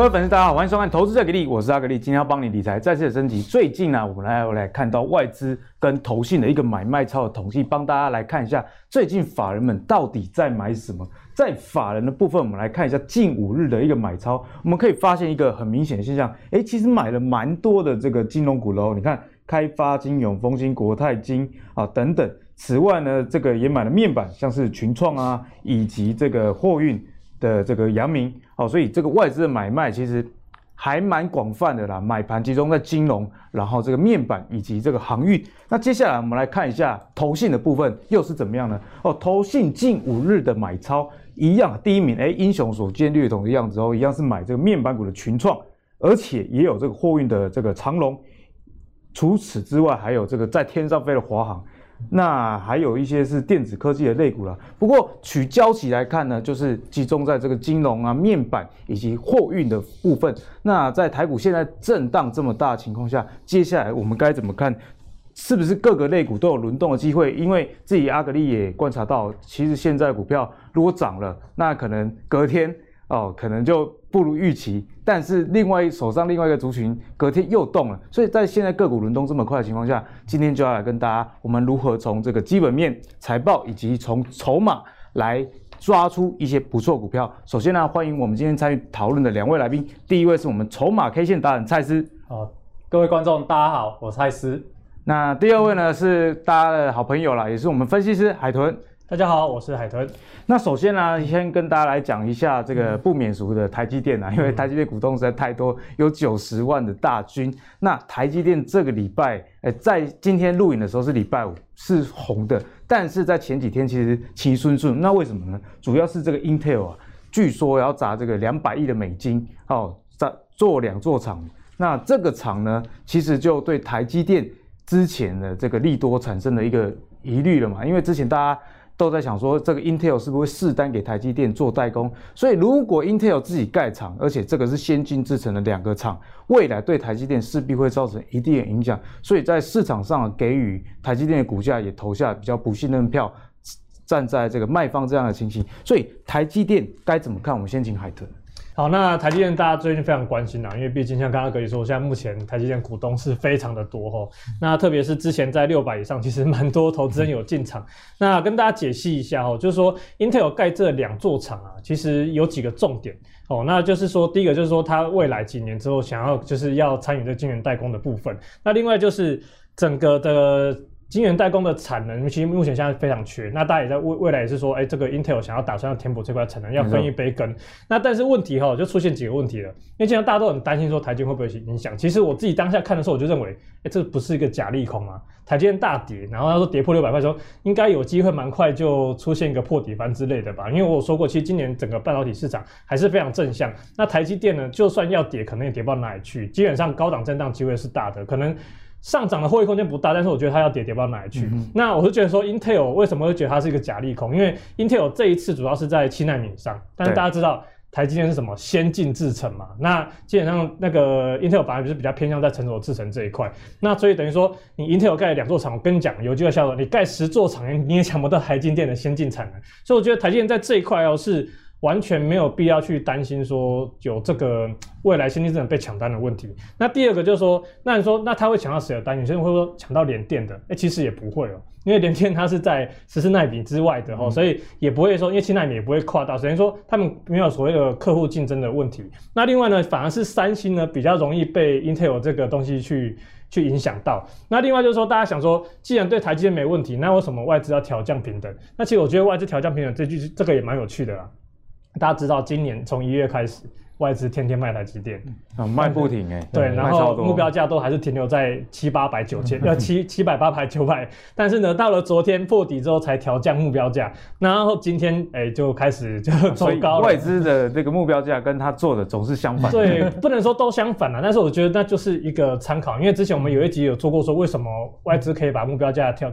各位粉丝，大家好，欢迎收看《投资最给力》，我是阿格力，今天要帮你理财再次的升级。最近呢、我们来来看到外资跟投信的一个买卖超的统计，帮大家来看一下最近法人们到底在买什么。在法人的部分，我们来看一下近五日的一个买超，我们可以发现一个很明显的现象，诶，其实买了蛮多的这个金融股喽。你看，开发金、永丰金、国泰金啊等等。此外呢，这个也买了面板，像是群创啊，以及这个货运。的这个阳明，好，所以这个外资的买卖其实还蛮广泛的啦，买盘集中在金融，然后这个面板以及这个航运。那接下来我们来看一下投信的部分又是怎么样呢？哦，投信近五日的买超一样，第一名哎，英雄所见略同的样子哦，一样是买这个面板股的群创，而且也有这个货运的这个长龙。除此之外，还有这个在天上飞的华航。那还有一些是电子科技的类股了，不过取交期来看呢，就是集中在这个金融啊、面板以及货运的部分。那在台股现在震荡这么大的情况下，接下来我们该怎么看？是不是各个类股都有轮动的机会？因为自己阿格力也观察到，其实现在股票如果涨了，那可能隔天。哦，可能就不如预期，但是另外手上另外一个族群隔天又动了，所以在现在个股轮动这么快的情况下，今天就要来跟大家，我们如何从这个基本面、财报以及从筹码来抓出一些不错股票。首先呢，欢迎我们今天参与讨论的两位来宾，第一位是我们筹码 K 线达人蔡司。好，各位观众大家好，我是蔡司。那第二位呢是大家的好朋友啦，也是我们分析师海豚。大家好，我是海豚。那首先呢，先跟大家来讲一下这个不免俗的台积电啊，因为台积电股东实在太多，有九十万的大军。那台积电这个礼拜，诶，在今天录影的时候是礼拜五，是红的，但是在前几天其实齐顺顺。那为什么呢？主要是这个 Intel 啊，据说要砸这个两百亿的美金，哦，砸做两座厂。那这个厂呢，其实就对台积电之前的这个利多产生了一个疑虑了嘛，因为之前大家。都在想说，这个 Intel 是不是会释单给台积电做代工？所以如果 Intel 自己盖厂，而且这个是先进制程的两个厂，未来对台积电势必会造成一定的影响。所以在市场上给予台积电的股价也投下比较不信任票，站在这个卖方这样的情形。所以台积电该怎么看？我们先请海豚。好，那台积电大家最近非常关心啊，因为毕竟像刚刚格力说，现在目前台积电股东是非常的多吼。那特别是之前在六百以上，其实蛮多投资人有进场。那跟大家解析一下吼，就是说 Intel 盖这两座厂啊，其实有几个重点哦。那就是说，第一个就是说，它未来几年之后想要就是要参与这晶圆代工的部分。那另外就是整个的。晶圆代工的产能其实目前现在非常缺，那大家也在未未来也是说，哎、欸，这个 Intel 想要打算要填补这块产能，要分一杯羹。那但是问题哈，就出现几个问题了，因为现在大家都很担心说台积会不会影响。其实我自己当下看的时候，我就认为，哎、欸，这不是一个假利空啊。台积电大跌，然后他说跌破六百块的时候，应该有机会蛮快就出现一个破底翻之类的吧。因为我有说过，其实今年整个半导体市场还是非常正向。那台积电呢，就算要跌，可能也跌不到哪里去，基本上高档震荡机会是大的，可能。上涨的获利空间不大，但是我觉得它要跌跌不到哪里去。嗯、那我是觉得说，Intel 为什么会觉得它是一个假利空？因为 Intel 这一次主要是在七纳米上，但是大家知道台积电是什么先进制程嘛？那基本上那个 Intel 反而就是比较偏向在成熟制程这一块。那所以等于说，你 Intel 盖了两座厂，我跟你讲，有机会销售，你盖十座厂，你也抢不到台积电的先进产能。所以我觉得台积电在这一块要是。完全没有必要去担心说有这个未来先进制程被抢单的问题。那第二个就是说，那你说那他会抢到谁的单？有些人会说抢到联电的，哎、欸，其实也不会哦，因为联电它是在十四纳米之外的哈，嗯、所以也不会说，因为七纳米也不会跨到，等于说他们没有所谓的客户竞争的问题。那另外呢，反而是三星呢比较容易被 Intel 这个东西去去影响到。那另外就是说，大家想说，既然对台积电没问题，那为什么外资要调降平等？那其实我觉得外资调降平等这句这个也蛮有趣的啦。大家知道，今年从一月开始，外资天天卖台积电，啊，卖不停哎。对，然后目标价都还是停留在七八百九千，要七七百八百九百。但是呢，到了昨天破底之后才调降目标价，然后今天哎就开始就走高了。外资的这个目标价跟他做的总是相反。对，不能说都相反了，但是我觉得那就是一个参考，因为之前我们有一集有做过说，为什么外资可以把目标价调。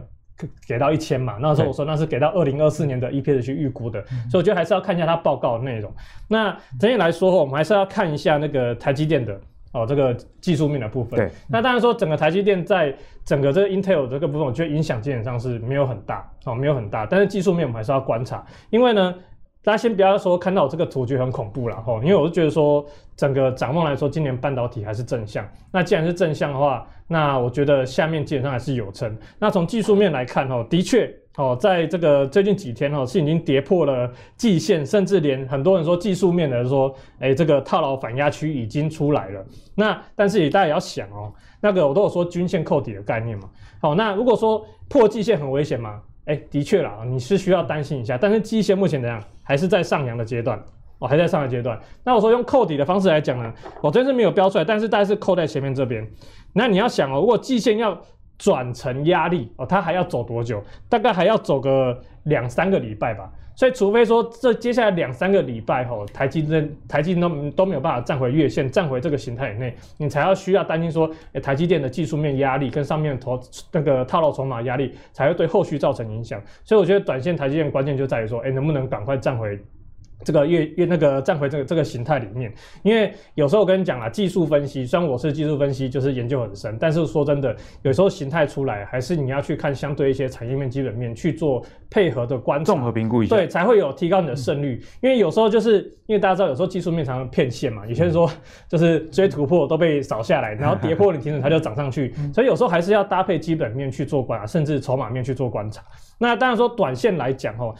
给到一千嘛，那时候我说那是给到二零二四年的 EPS 去预估的，所以我觉得还是要看一下它报告的内容。那整体来说，我们还是要看一下那个台积电的哦，这个技术面的部分。对，那当然说整个台积电在整个这个 Intel 这个部分，我觉得影响基本上是没有很大哦，没有很大。但是技术面我们还是要观察，因为呢大家先不要说看到我这个图觉得很恐怖了哈，因为我是觉得说整个展望来说，今年半导体还是正向。那既然是正向的话，那我觉得下面基本上还是有撑。那从技术面来看哦，的确哦，在这个最近几天哦，是已经跌破了季线，甚至连很多人说技术面的说，哎，这个套牢反压区已经出来了。那但是也大家也要想哦，那个我都有说均线扣底的概念嘛。好，那如果说破季线很危险吗？哎，的确啦，你是需要担心一下，但是季线目前怎样，还是在上扬的阶段，哦，还在上扬阶段。那我说用扣底的方式来讲呢，我这是没有标出来，但是大概是扣在前面这边。那你要想哦，如果季线要转成压力哦，它还要走多久？大概还要走个两三个礼拜吧。所以，除非说这接下来两三个礼拜吼，台积电、台积电都都没有办法站回月线，站回这个形态以内，你才要需要担心说，欸、台积电的技术面压力跟上面投那个套牢筹码压力，才会对后续造成影响。所以，我觉得短线台积电关键就在于说，哎、能不能赶快站回。这个月月那个站回这个这个形态里面，因为有时候我跟你讲啊，技术分析虽然我是技术分析，就是研究很深，但是说真的，有时候形态出来，还是你要去看相对一些产业面、基本面去做配合的观察，综合评估一下，对，才会有提高你的胜率。因为有时候就是因为大家知道，有时候技术面常常骗线嘛，有些人说就是追突破都被扫下来，然后跌破你停止它就涨上去，所以有时候还是要搭配基本面去做观察，甚至筹码面去做观察。那当然说短线来讲哦。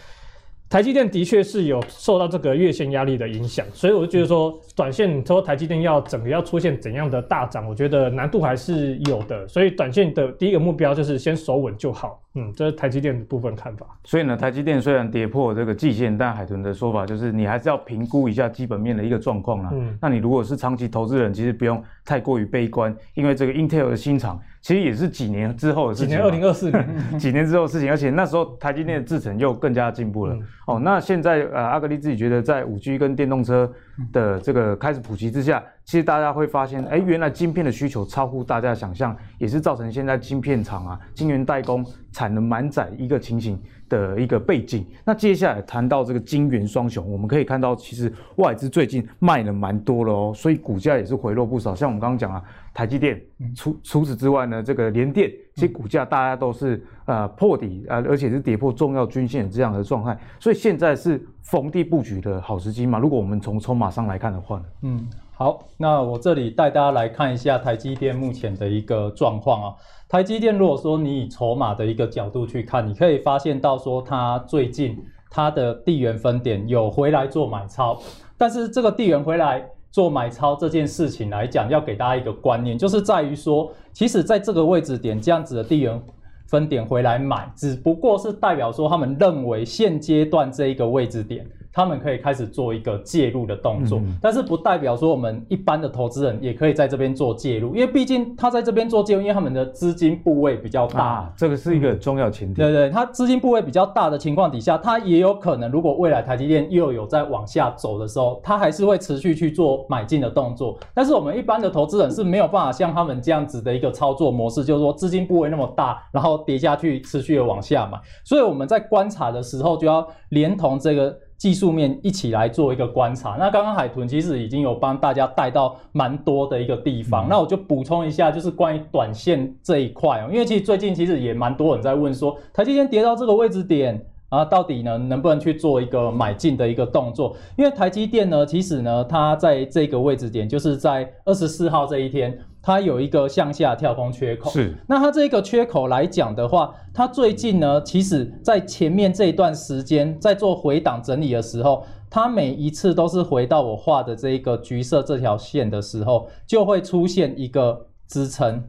台积电的确是有受到这个月线压力的影响，所以我就觉得说，短线说台积电要整个要出现怎样的大涨，我觉得难度还是有的。所以短线的第一个目标就是先守稳就好。嗯，这是台积电的部分看法。所以呢，台积电虽然跌破这个季线，但海豚的说法就是你还是要评估一下基本面的一个状况啦。嗯，那你如果是长期投资人，其实不用太过于悲观，因为这个 Intel 的新厂。其实也是几年之后的事情，几年二零二四年，几年之后的事情，而且那时候台积电的制程又更加进步了。嗯、哦，那现在呃，阿格力自己觉得，在五 G 跟电动车的这个开始普及之下，其实大家会发现，哎，原来晶片的需求超乎大家的想象，也是造成现在晶片厂啊、晶圆代工产能满载一个情形的一个背景。那接下来谈到这个晶圆双雄，我们可以看到，其实外资最近卖了蛮多了哦，所以股价也是回落不少。像我们刚刚讲啊。台积电除除此之外呢，这个联电其实股价大家都是呃破底啊，而且是跌破重要均线这样的状态，所以现在是逢低布局的好时机嘛。如果我们从筹码上来看的话呢，嗯，好，那我这里带大家来看一下台积电目前的一个状况啊。台积电如果说你以筹码的一个角度去看，你可以发现到说它最近它的地缘分点有回来做买超，但是这个地缘回来。做买超这件事情来讲，要给大家一个观念，就是在于说，其实在这个位置点这样子的地缘分点回来买，只不过是代表说他们认为现阶段这一个位置点。他们可以开始做一个介入的动作，嗯、但是不代表说我们一般的投资人也可以在这边做介入，因为毕竟他在这边做介入，因为他们的资金部位比较大，啊、这个是一个重要前提。嗯、对对，他资金部位比较大的情况底下，他也有可能，如果未来台积电又有在往下走的时候，他还是会持续去做买进的动作。但是我们一般的投资人是没有办法像他们这样子的一个操作模式，就是说资金部位那么大，然后跌下去持续的往下买。所以我们在观察的时候，就要连同这个。技术面一起来做一个观察。那刚刚海豚其实已经有帮大家带到蛮多的一个地方。嗯、那我就补充一下，就是关于短线这一块哦，因为其实最近其实也蛮多人在问说，台积电跌到这个位置点啊，到底呢能不能去做一个买进的一个动作？因为台积电呢，其实呢它在这个位置点，就是在二十四号这一天。它有一个向下跳空缺口，是。那它这个缺口来讲的话，它最近呢，其实在前面这一段时间在做回档整理的时候，它每一次都是回到我画的这一个橘色这条线的时候，就会出现一个支撑。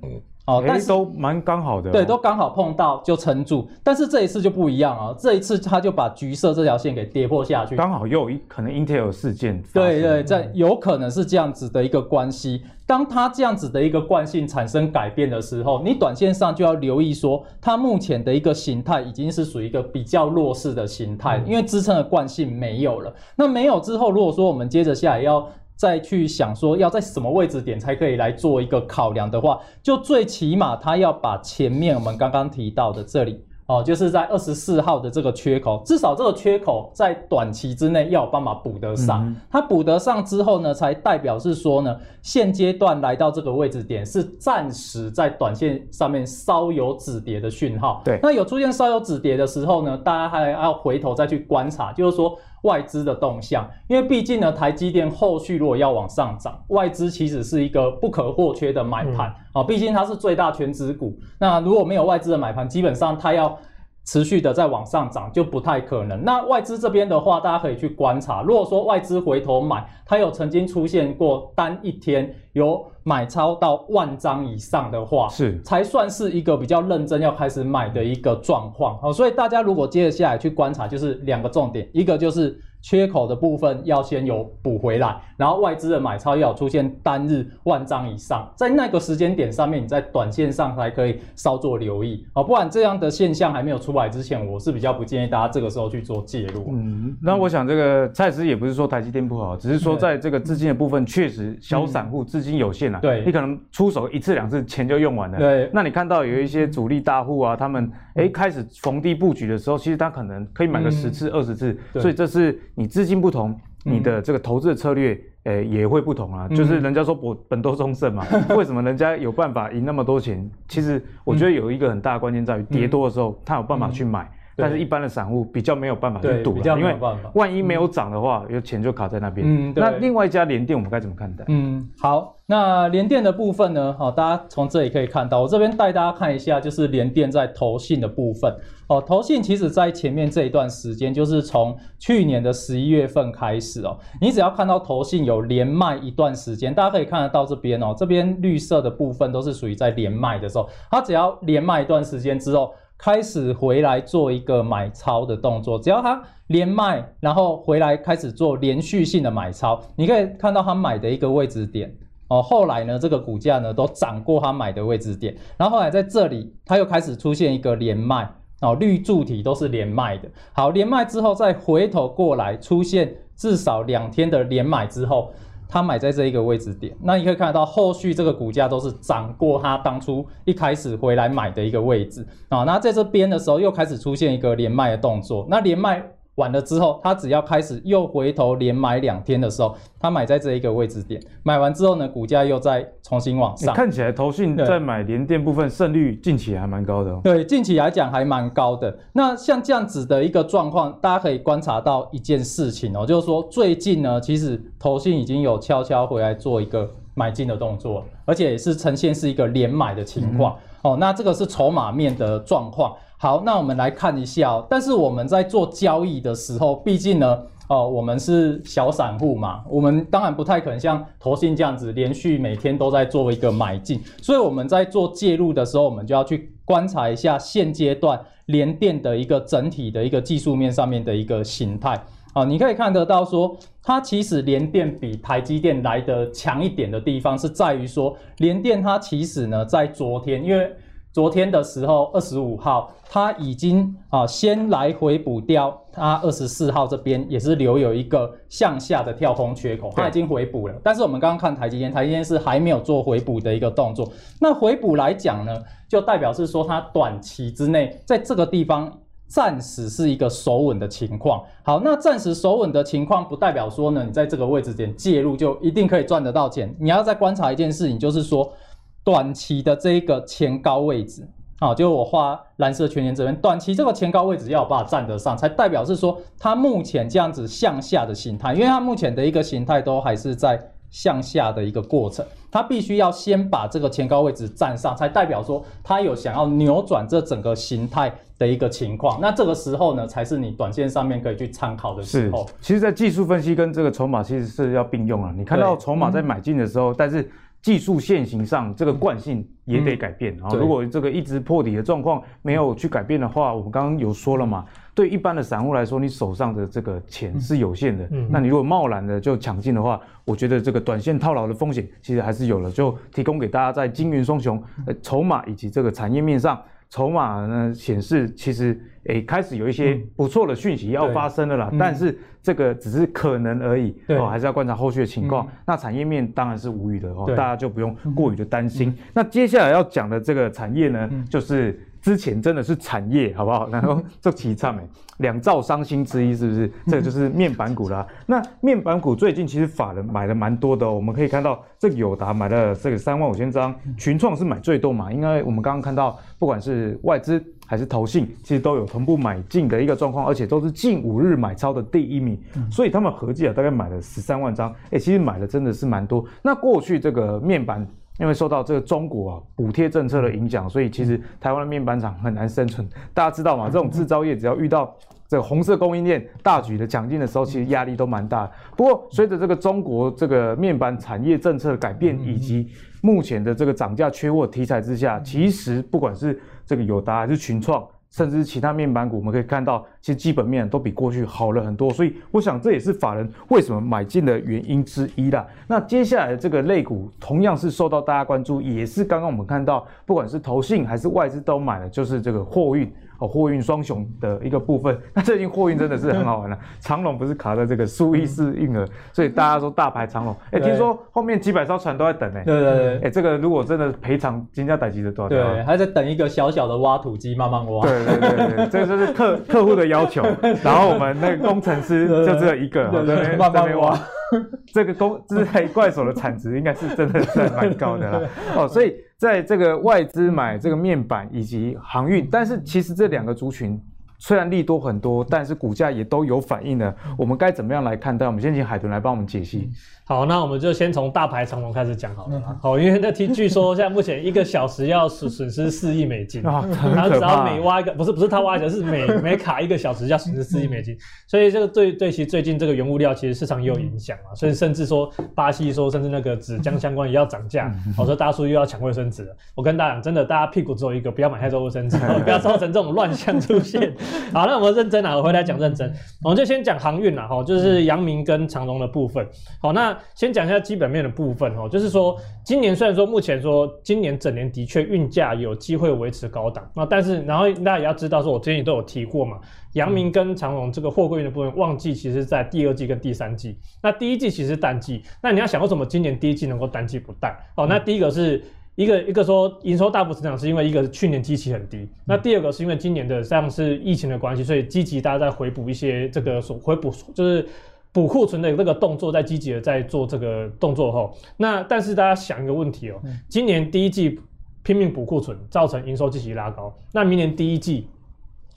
嗯哦，但是都蛮刚好的，哦，对，都刚好碰到就撑住。但是这一次就不一样啊，这一次它就把橘色这条线给跌破下去，刚好又有一可能 Intel 事件。对对，在有可能是这样子的一个关系。当它这样子的一个惯性产生改变的时候，你短线上就要留意说，它目前的一个形态已经是属于一个比较弱势的形态，因为支撑的惯性没有了。那没有之后，如果说我们接着下来要。再去想说要在什么位置点才可以来做一个考量的话，就最起码他要把前面我们刚刚提到的这里哦，就是在二十四号的这个缺口，至少这个缺口在短期之内要有办法补得上。它补得上之后呢，才代表是说呢，现阶段来到这个位置点是暂时在短线上面稍有止跌的讯号。对，那有出现稍有止跌的时候呢，大家还要回头再去观察，就是说。外资的动向，因为毕竟呢，台积电后续如果要往上涨，外资其实是一个不可或缺的买盘。啊，嗯、毕竟它是最大全值股。那如果没有外资的买盘，基本上它要持续的在往上涨就不太可能。那外资这边的话，大家可以去观察，如果说外资回头买，它有曾经出现过单一天有买超到万张以上的话，是才算是一个比较认真要开始买的一个状况。好，所以大家如果接着下来去观察，就是两个重点，一个就是。缺口的部分要先有补回来，然后外资的买超要出现单日万张以上，在那个时间点上面，你在短线上才可以稍作留意哦，不然这样的现象还没有出来之前，我是比较不建议大家这个时候去做介入。嗯，那我想这个蔡司也不是说台积电不好，只是说在这个资金的部分，确实小散户资金有限啊，对，你可能出手一次两次钱就用完了。对，那你看到有一些主力大户啊，他们哎开始逢低布局的时候，其实他可能可以买个十次二十次，所以这是。你资金不同，你的这个投资的策略，诶、欸、也会不同啊。嗯、就是人家说本本多终胜嘛，为什么人家有办法赢那么多钱？其实我觉得有一个很大的关键在于跌多的时候，他有办法去买。但是一般的散户比较没有办法去赌，因为万一没有涨的话，有钱就卡在那边。嗯，那另外一家联电，我们该怎么看待？嗯，好，那联电的部分呢？好，大家从这里可以看到，我这边带大家看一下，就是联电在投信的部分。哦，投信其实在前面这一段时间，就是从去年的十一月份开始哦，你只要看到投信有连卖一段时间，大家可以看得到这边哦，这边绿色的部分都是属于在连卖的时候，它只要连卖一段时间之后。开始回来做一个买超的动作，只要他连卖，然后回来开始做连续性的买超，你可以看到他买的一个位置点哦。后来呢，这个股价呢都涨过他买的位置点，然后后来在这里他又开始出现一个连卖哦，绿柱体都是连卖的。好，连卖之后再回头过来出现至少两天的连买之后。他买在这一个位置点，那你可以看得到后续这个股价都是涨过他当初一开始回来买的一个位置啊。那在这边的时候又开始出现一个连麦的动作，那连麦。完了之后，他只要开始又回头连买两天的时候，他买在这一个位置点，买完之后呢，股价又再重新往上。看起来投信在买联电部分胜率近期还蛮高的哦。对，近期来讲还蛮高的。那像这样子的一个状况，大家可以观察到一件事情哦，就是说最近呢，其实投信已经有悄悄回来做一个买进的动作，而且也是呈现是一个连买的情况。嗯哦，那这个是筹码面的状况。好，那我们来看一下。但是我们在做交易的时候，毕竟呢，哦，我们是小散户嘛，我们当然不太可能像投信这样子连续每天都在做一个买进。所以我们在做介入的时候，我们就要去观察一下现阶段联电的一个整体的一个技术面上面的一个形态。啊，你可以看得到说，它其实联电比台积电来得强一点的地方是在于说，联电它其实呢在昨天，因为昨天的时候二十五号，它已经啊先来回补掉它二十四号这边也是留有一个向下的跳空缺口，它已经回补了。但是我们刚刚看台积电，台积电是还没有做回补的一个动作。那回补来讲呢，就代表是说它短期之内在这个地方。暂时是一个守稳的情况。好，那暂时守稳的情况不代表说呢，你在这个位置点介入就一定可以赚得到钱。你要再观察一件事情，就是说短期的这一个前高位置，好，就我画蓝色圈圈这边，短期这个前高位置要有办法站得上，才代表是说它目前这样子向下的形态，因为它目前的一个形态都还是在。向下的一个过程，它必须要先把这个前高位置站上，才代表说它有想要扭转这整个形态的一个情况。那这个时候呢，才是你短线上面可以去参考的时候。其实，在技术分析跟这个筹码其实是要并用啊。你看到筹码在买进的时候，但是技术线型上这个惯性也得改变。然后，如果这个一直破底的状况没有去改变的话，我们刚刚有说了嘛。对一般的散户来说，你手上的这个钱是有限的。嗯，那你如果贸然的就抢进的话，我觉得这个短线套牢的风险其实还是有了。就提供给大家在金元双雄、呃筹码以及这个产业面上，筹码呢显示其实诶开始有一些不错的讯息要发生了啦。但是这个只是可能而已，哦，还是要观察后续的情况。那产业面当然是无语的哦，大家就不用过于的担心。那接下来要讲的这个产业呢，就是。资之前真的是产业，好不好？然后这齐唱哎，两兆伤心之一是不是？这个就是面板股啦。那面板股最近其实法人买的蛮多的哦，我们可以看到这个友达买了这个三万五千张，群创是买最多嘛，因为我们刚刚看到不管是外资还是投信，其实都有同步买进的一个状况，而且都是近五日买超的第一名，所以他们合计啊大概买了十三万张，哎，其实买的真的是蛮多。那过去这个面板。因为受到这个中国啊补贴政策的影响，所以其实台湾的面板厂很难生存。大家知道吗？这种制造业只要遇到这个红色供应链大举的抢进的时候，其实压力都蛮大的。不过随着这个中国这个面板产业政策的改变，以及目前的这个涨价缺货题材之下，其实不管是这个友达还是群创。甚至其他面板股，我们可以看到，其实基本面都比过去好了很多，所以我想这也是法人为什么买进的原因之一啦。那接下来的这个类股同样是受到大家关注，也是刚刚我们看到，不管是投信还是外资都买了，就是这个货运。哦，货运双雄的一个部分，那最近货运真的是很好玩了。长龙不是卡在这个苏伊士运河，所以大家说大牌长龙。哎，听说后面几百艘船都在等呢。对对对。哎，这个如果真的赔偿，金价逮级的多少？对，还在等一个小小的挖土机慢慢挖。对对对对，这个就是客客户的要求。然后我们那个工程师就只有一个，对对，慢慢挖。这个工这黑怪手的产值应该是真的是蛮高的啦。哦，所以。在这个外资买这个面板以及航运，但是其实这两个族群虽然利多很多，但是股价也都有反应的。我们该怎么样来看待？我们先请海豚来帮我们解析。好，那我们就先从大牌长龙开始讲好了。好，因为那听据说现在目前一个小时要损损失四亿美金，然后只要每挖一个，不是不是他挖一个，是每 每卡一个小时要损失四亿美金。所以这个对对其最近这个原物料其实市场也有影响啊。所以甚至说巴西说甚至那个纸浆相关也要涨价。我说大叔又要抢卫生纸了。我跟大家讲，真的大家屁股只有一个，不要买太多卫生纸，不要造成这种乱象出现。好，那我们认真啊，我回来讲认真。我们就先讲航运啦，哈，就是阳明跟长荣的部分。好，那。先讲一下基本面的部分哦，就是说今年虽然说目前说今年整年的确运价有机会维持高档，那但是然后大家也要知道说，我之前也都有提过嘛，阳明跟长荣这个货柜运的部分旺季其实在第二季跟第三季，那第一季其实是淡季，那你要想为什么今年第一季能够淡季不淡？哦，那第一个是一个一个说营收大幅成长是因为一个去年基期很低，那第二个是因为今年的像是疫情的关系，所以积极大家在回补一些这个所回补就是。补库存的这个动作，在积极的在做这个动作后，那但是大家想一个问题哦，今年第一季拼命补库存，造成营收积极拉高，那明年第一季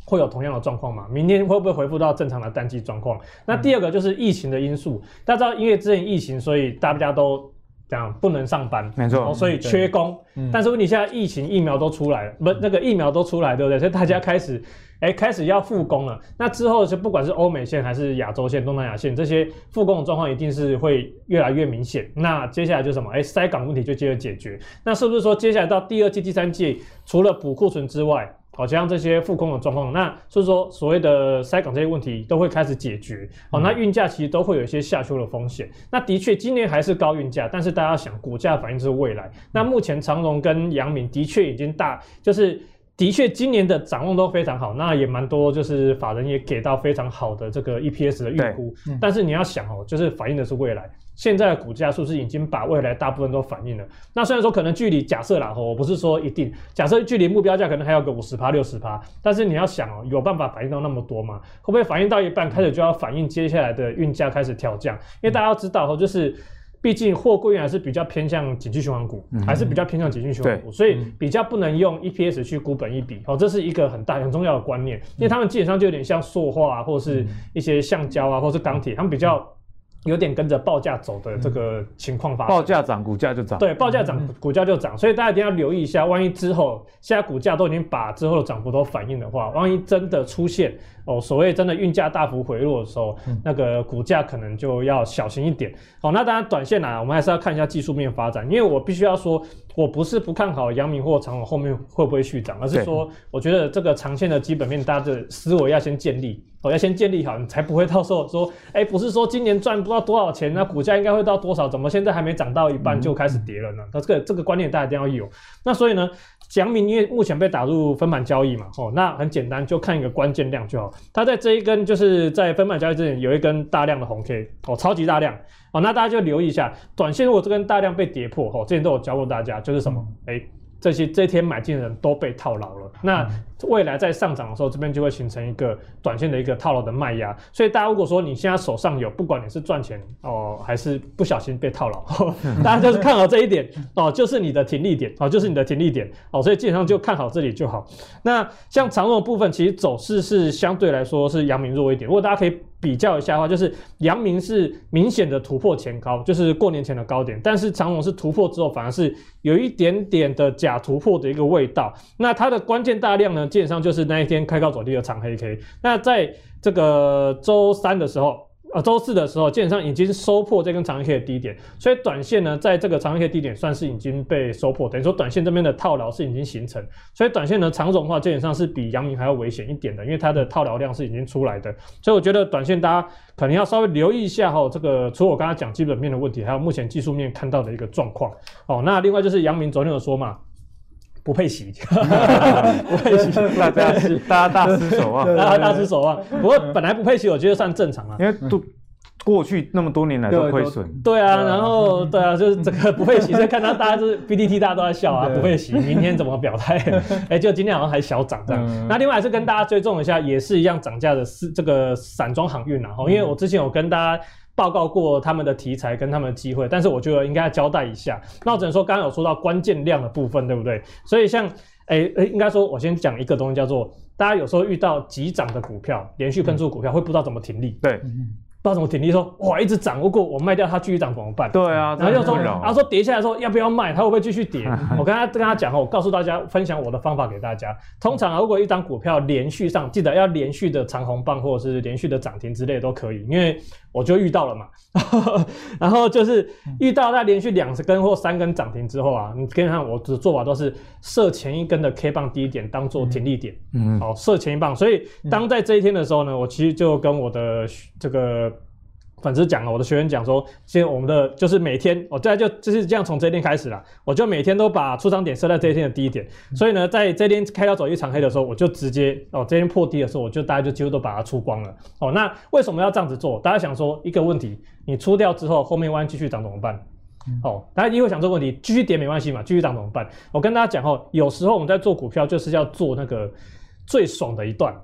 会有同样的状况吗？明年会不会恢复到正常的淡季状况？那第二个就是疫情的因素，大家知道因为之前疫情，所以大家都这样不能上班，没错，所以缺工。但是问题现在疫情疫苗都出来了，不，那个疫苗都出来，对不对？所以大家开始。哎，开始要复工了。那之后就不管是欧美线还是亚洲线、东南亚线，这些复工的状况一定是会越来越明显。那接下来就什么？哎，塞港问题就接着解决。那是不是说接下来到第二季、第三季，除了补库存之外，好像这些复工的状况，那所以说所谓的塞港这些问题都会开始解决。好，那运价其实都会有一些下修的风险。那的确今年还是高运价，但是大家想，股价反映是未来。那目前长荣跟阳明的确已经大，就是。的确，今年的展望都非常好，那也蛮多，就是法人也给到非常好的这个 EPS 的预估。嗯、但是你要想哦，就是反映的是未来，现在的股价是不是已经把未来大部分都反映了？那虽然说可能距离假设啦，我不是说一定，假设距离目标价可能还有个五十趴、六十趴，但是你要想哦，有办法反映到那么多吗？会不会反映到一半开始就要反映接下来的运价开始调降？因为大家要知道哦，就是。毕竟货柜运还是比较偏向景气循环股，还是比较偏向景气循环股，所以比较不能用 EPS 去估本一比哦，这是一个很大很重要的观念，因为他们基本上就有点像塑化啊，或者是一些橡胶啊，或者是钢铁，他们比较。有点跟着报价走的这个情况发生，报价涨，股价就涨。对，报价涨，股价就涨。所以大家一定要留意一下，万一之后现在股价都已经把之后的涨幅都反映的话，万一真的出现哦，所谓真的运价大幅回落的时候，那个股价可能就要小心一点。好，那当然短线啊，我们还是要看一下技术面发展，因为我必须要说，我不是不看好阳明或长虹后面会不会续涨，而是说我觉得这个长线的基本面，大家的思维要先建立。我要先建立好，你才不会到时候说，哎、欸，不是说今年赚不知道多少钱，那股价应该会到多少？怎么现在还没涨到一半就开始跌了呢？那这个这个观念大家一定要有。那所以呢，阳明因为目前被打入分盘交易嘛，哦，那很简单，就看一个关键量就好。它在这一根就是在分盘交易之前有一根大量的红 K，哦，超级大量，哦，那大家就留意一下，短线如果这根大量被跌破，哦，之前都有教过大家，就是什么，哎、欸。这些这天买进的人都被套牢了。那未来在上涨的时候，这边就会形成一个短线的一个套牢的卖压。所以大家如果说你现在手上有，不管你是赚钱哦，还是不小心被套牢，大家就是看好这一点哦，就是你的停利点哦，就是你的停利点哦，所以基本上就看好这里就好。那像长荣的部分，其实走势是相对来说是阳明弱一点。如果大家可以。比较一下的话，就是阳明是明显的突破前高，就是过年前的高点，但是长荣是突破之后，反而是有一点点的假突破的一个味道。那它的关键大量呢，基本上就是那一天开高走低的长黑 K。那在这个周三的时候。啊，周四的时候基本上已经收破这根长黑 K 的低点，所以短线呢，在这个长黑的低点算是已经被收破，等于说短线这边的套牢是已经形成，所以短线呢，长总的话基本上是比阳明还要危险一点的，因为它的套牢量是已经出来的，所以我觉得短线大家可能要稍微留意一下哈，这个除了我刚才讲基本面的问题，还有目前技术面看到的一个状况。哦，那另外就是阳明昨天有说嘛。不配息，不配息，大家大家大失所望，大家大失所望。不过本来不配息，我觉得算正常啊，因为都过去那么多年来都亏损。对啊，然后对啊，就是这个不配息，所以看到大家就是 B D T，大家都在笑啊，不配息，明天怎么表态？哎，就今天好像还小涨这样。那另外还是跟大家追踪一下，也是一样涨价的是这个散装航运啊，因为我之前有跟大家。报告过他们的题材跟他们的机会，但是我觉得应该要交代一下。那我只能说，刚刚有说到关键量的部分，对不对？所以像，哎、欸、哎，应该说，我先讲一个东西，叫做大家有时候遇到急涨的股票，连续喷出股票，会不知道怎么停利。对。不知道怎么停利，说哇一直涨，如果我卖掉它继续涨怎么办？对啊，然后又说，然后说跌下来说要不要卖，它会不会继续跌？我跟他跟他讲哦，我告诉大家，分享我的方法给大家。通常啊，如果一张股票连续上，记得要连续的长红棒或者是连续的涨停之类的都可以，因为我就遇到了嘛。然后就是遇到它连续两根或三根涨停之后啊，你跟上我的做法都是设前一根的 K 棒低点当做停利点，嗯，好设前一棒。所以当在这一天的时候呢，我其实就跟我的这个。反正讲了，我的学员讲说，现在我们的就是每天，我再就就是这样从这一天开始了，我就每天都把出场点设在这一天的低点，所以呢，在这一天开到走一长黑的时候，我就直接哦，这一天破低的时候，我就大家就几乎都把它出光了。哦，那为什么要这样子做？大家想说一个问题，你出掉之后，后面万一继续涨怎么办？哦，大家一定会想这个问题，继续跌没关系嘛，继续涨怎么办？我跟大家讲哦，有时候我们在做股票就是要做那个最爽的一段。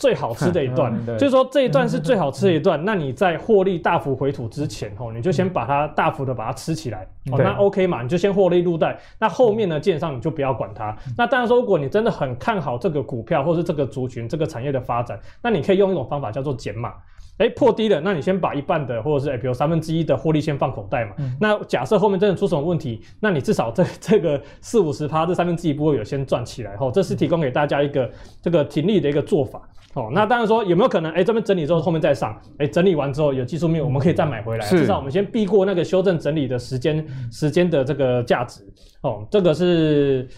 最好吃的一段，就是说这一段是最好吃的一段。那你在获利大幅回吐之前，哦，你就先把它大幅的把它吃起来，哦，那 OK 嘛，你就先获利入袋。那后面呢，基本上你就不要管它。那当然说，如果你真的很看好这个股票，或是这个族群、这个产业的发展，那你可以用一种方法叫做减码。哎，破低了，那你先把一半的，或者是哎，比如三分之一的获利先放口袋嘛。嗯、那假设后面真的出什么问题，那你至少这 这个四五十趴，这三分之一不会有先赚起来。吼，这是提供给大家一个这个停利的一个做法。哦，那当然说有没有可能，哎，这边整理之后后面再上，哎，整理完之后有技术面，我们可以再买回来。至少我们先避过那个修正整理的时间时间的这个价值。哦，这个是。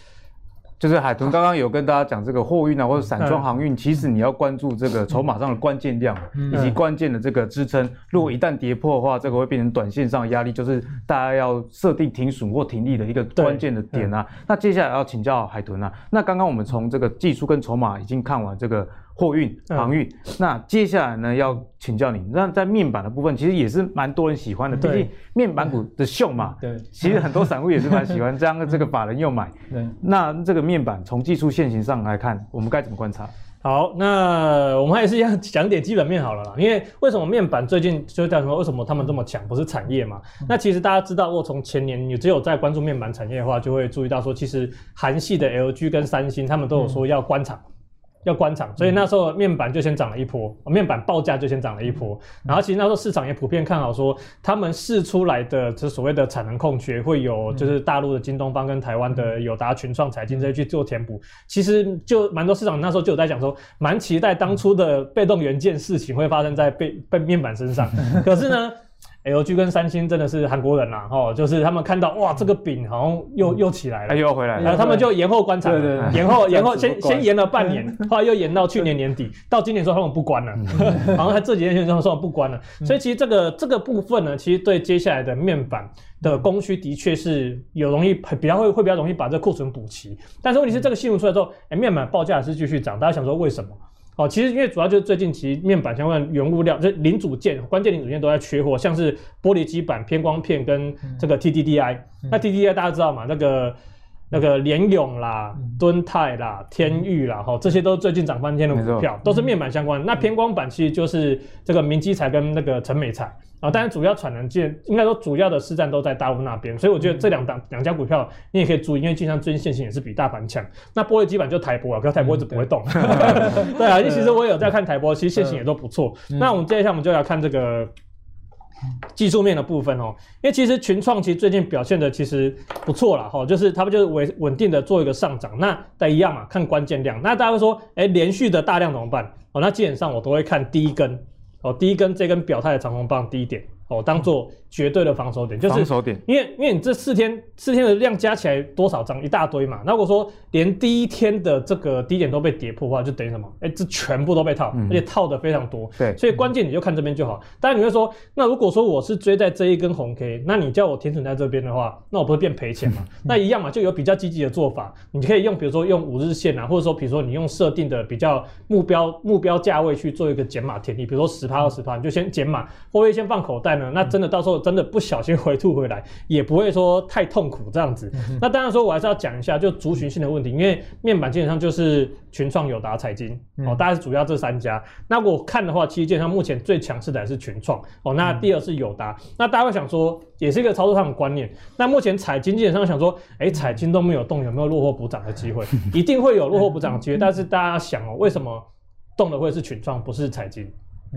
就是海豚刚刚有跟大家讲这个货运啊，或者散装航运，其实你要关注这个筹码上的关键量，以及关键的这个支撑。如果一旦跌破的话，这个会变成短线上的压力，就是大家要设定停损或停利的一个关键的点啊。那接下来要请教海豚啊，那刚刚我们从这个技术跟筹码已经看完这个。货运、航运，嗯、那接下来呢，要请教你，那在面板的部分，其实也是蛮多人喜欢的，毕竟面板股的秀嘛。对，其实很多散户也是蛮喜欢这样的，这个法人又买。对，那这个面板从技术线型上来看，我们该怎么观察？好，那我们还是要讲点基本面好了啦。因为为什么面板最近就讲说为什么他们这么强，不是产业嘛？那其实大家知道，我从前年你只有在关注面板产业的话，就会注意到说，其实韩系的 LG 跟三星他们都有说要关厂。要关厂，所以那时候面板就先涨了一波，面板报价就先涨了一波。然后其实那时候市场也普遍看好说，他们试出来的这所谓的产能空缺会有，就是大陆的京东方跟台湾的友达、群创、财经这些去做填补。其实就蛮多市场那时候就有在讲说，蛮期待当初的被动元件事情会发生在被被面板身上。可是呢？LG 跟三星真的是韩国人呐，吼，就是他们看到哇，这个饼好像又又起来了，又要回来了，然后他们就延后观察，对对，延后 延后先先延了半年，后来又延到去年年底，到今年说他们不关了，好像他这几天说说不关了，所以其实这个这个部分呢，其实对接下来的面板的供需的确是有容易比较会会比较容易把这个库存补齐，但是问题是这个新闻出来之后，哎，面板报价是继续涨，大家想说为什么？哦，其实因为主要就是最近其实面板相关原物料，就零组件、关键零组件都在缺货，像是玻璃基板、偏光片跟这个 TDDI。那 TDDI 大家知道嘛？那个那个联勇啦、敦泰啦、天钰啦，哈，这些都是最近涨翻天的股票，都是面板相关。那偏光板其实就是这个明基材跟那个成美材啊，当然主要产能线应该说主要的市占都在大陆那边，所以我觉得这两档两家股票你也可以注意，因为经常最近线型也是比大盘强。那玻璃基板就台玻啊，可是台玻一直不会动。对啊，因为其实我也有在看台玻，其实线型也都不错。那我们接下来我们就来看这个。技术面的部分哦，因为其实群创其实最近表现的其实不错了，哈，就是它不就是稳稳定的做一个上涨，那但一样嘛，看关键量。那大家会说，哎，连续的大量怎么办？哦，那基本上我都会看第一根，哦，第一根这根表态的长红棒低点。哦，当做绝对的防守点，就是防守点，因为因为你这四天四天的量加起来多少张，一大堆嘛。那如果说连第一天的这个低点都被跌破的话，就等于什么？哎，这全部都被套，而且套的非常多。对，所以关键你就看这边就好。当然你会说，那如果说我是追在这一根红 K，那你叫我停损在这边的话，那我不会变赔钱嘛？那一样嘛，就有比较积极的做法。你可以用，比如说用五日线啊，或者说比如说你用设定的比较目标目标价位去做一个减码填利，比如说十趴二十趴，你就先减码，会不会先放口袋呢？那真的到时候。真的不小心回吐回来，也不会说太痛苦这样子。那当然说，我还是要讲一下，就族群性的问题，因为面板基本上就是群创、友达、彩晶哦，大概是主要这三家。那我看的话，其实基本上目前最强势的还是群创哦。那第二是友达。那大家会想说，也是一个操作上的观念。那目前彩晶基本上想说，哎，彩晶都没有动，有没有落后补涨的机会？一定会有落后补涨的机会。但是大家想哦，为什么动的会是群创，不是彩晶？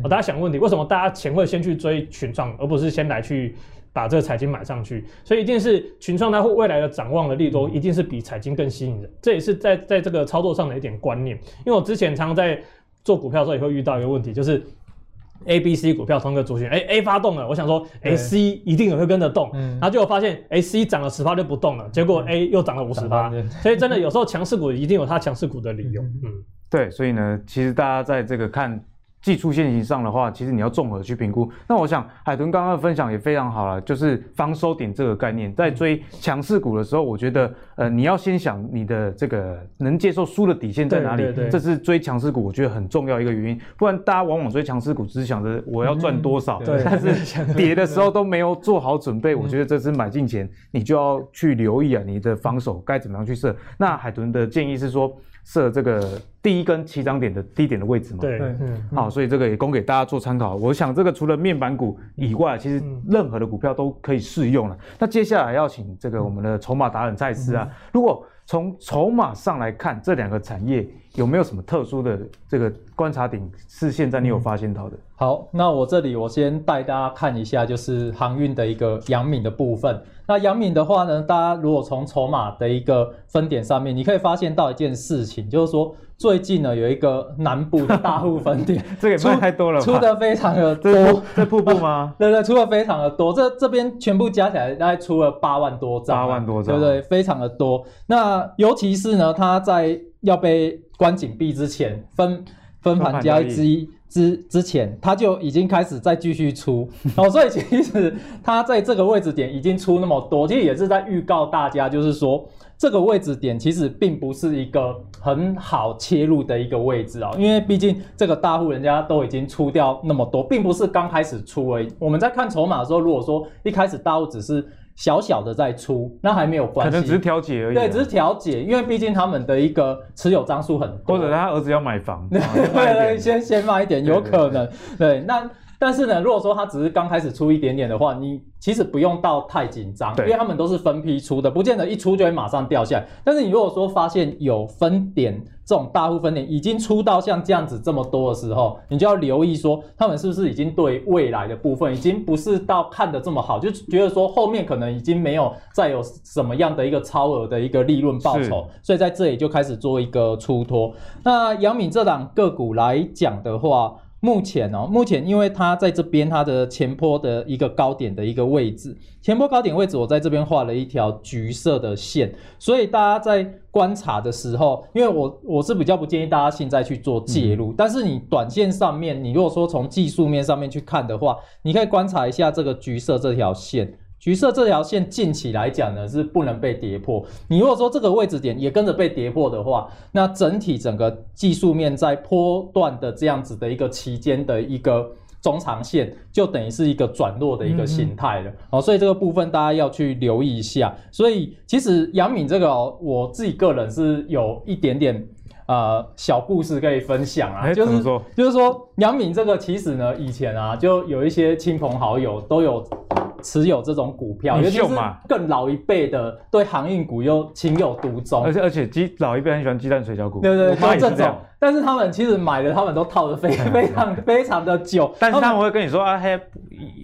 哦，大家想问题，为什么大家钱会先去追群创，而不是先来去把这个彩晶买上去？所以一定是群创它未来的展望的利多，一定是比彩晶更吸引人。这也是在在这个操作上的一点观念。因为我之前常常在做股票的时候，也会遇到一个问题，就是 A、B、C 股票同一个族群，哎，A 发动了，我想说，哎，C 一定也会跟着动，然后结果发现，哎，C 涨了十趴就不动了，结果 A 又涨了五十趴，所以真的有时候强势股一定有它强势股的理由。嗯，对，所以呢，其实大家在这个看。技术线型上的话，其实你要综合去评估。那我想海豚刚刚的分享也非常好了，就是防守点这个概念，在追强势股的时候，我觉得呃你要先想你的这个能接受输的底线在哪里，对对对，这是追强势股我觉得很重要一个原因。不然大家往往追强势股只是想着我要赚多少，嗯、但是跌的时候都没有做好准备。我觉得这次买进前你就要去留意啊，你的防守该怎么样去设。那海豚的建议是说。设这个第一根起涨点的低点的位置嘛？对，嗯，好，所以这个也供给大家做参考。我想这个除了面板股以外，其实任何的股票都可以适用了。那接下来要请这个我们的筹码达人蔡司啊，如果从筹码上来看，这两个产业有没有什么特殊的这个观察点是现在你有发现到的？好，那我这里我先带大家看一下，就是航运的一个阳敏的部分。那阳敏的话呢，大家如果从筹码的一个分点上面，你可以发现到一件事情，就是说最近呢有一个南部的大户分店，这个卖太多了，出的非常的多，在瀑布吗？对对，出的非常的多，这这边全部加起来大概出了八万多张，八万多张，对不对？非常的多。那尤其是呢，它在要被关紧闭之前，分分盘交易之一。之之前，他就已经开始再继续出，哦，所以其实他在这个位置点已经出那么多，其实也是在预告大家，就是说这个位置点其实并不是一个很好切入的一个位置啊，因为毕竟这个大户人家都已经出掉那么多，并不是刚开始出而已。我们在看筹码的时候，如果说一开始大户只是小小的在出，那还没有关系，可能只是调解而已。对，只是调解，因为毕竟他们的一个持有张数很多，或者他儿子要买房，先先卖一点，有可能。对，那但是呢，如果说它只是刚开始出一点点的话，你其实不用到太紧张，因为他们都是分批出的，不见得一出就会马上掉下来。但是你如果说发现有分点。这种大户分点已经出到像这样子这么多的时候，你就要留意说，他们是不是已经对未来的部分已经不是到看得这么好，就觉得说后面可能已经没有再有什么样的一个超额的一个利润报酬，所以在这里就开始做一个出脱。那杨敏这档个股来讲的话。目前哦，目前因为它在这边，它的前坡的一个高点的一个位置，前坡高点位置，我在这边画了一条橘色的线，所以大家在观察的时候，因为我我是比较不建议大家现在去做介入，嗯、但是你短线上面，你如果说从技术面上面去看的话，你可以观察一下这个橘色这条线。橘色这条线近期来讲呢，是不能被跌破。你如果说这个位置点也跟着被跌破的话，那整体整个技术面在波段的这样子的一个期间的一个中长线，就等于是一个转弱的一个形态了。哦，所以这个部分大家要去留意一下。所以其实杨敏这个哦，我自己个人是有一点点。呃，小故事可以分享啊，就是就是说，阳明这个其实呢，以前啊，就有一些亲朋好友都有持有这种股票，尤其是更老一辈的，对航运股又情有独钟，而且而且鸡老一辈很喜欢鸡蛋水饺股，对对对，就这种。但是他们其实买的，他们都套的非 非常非常的久。但是他们会跟你说啊，嘿，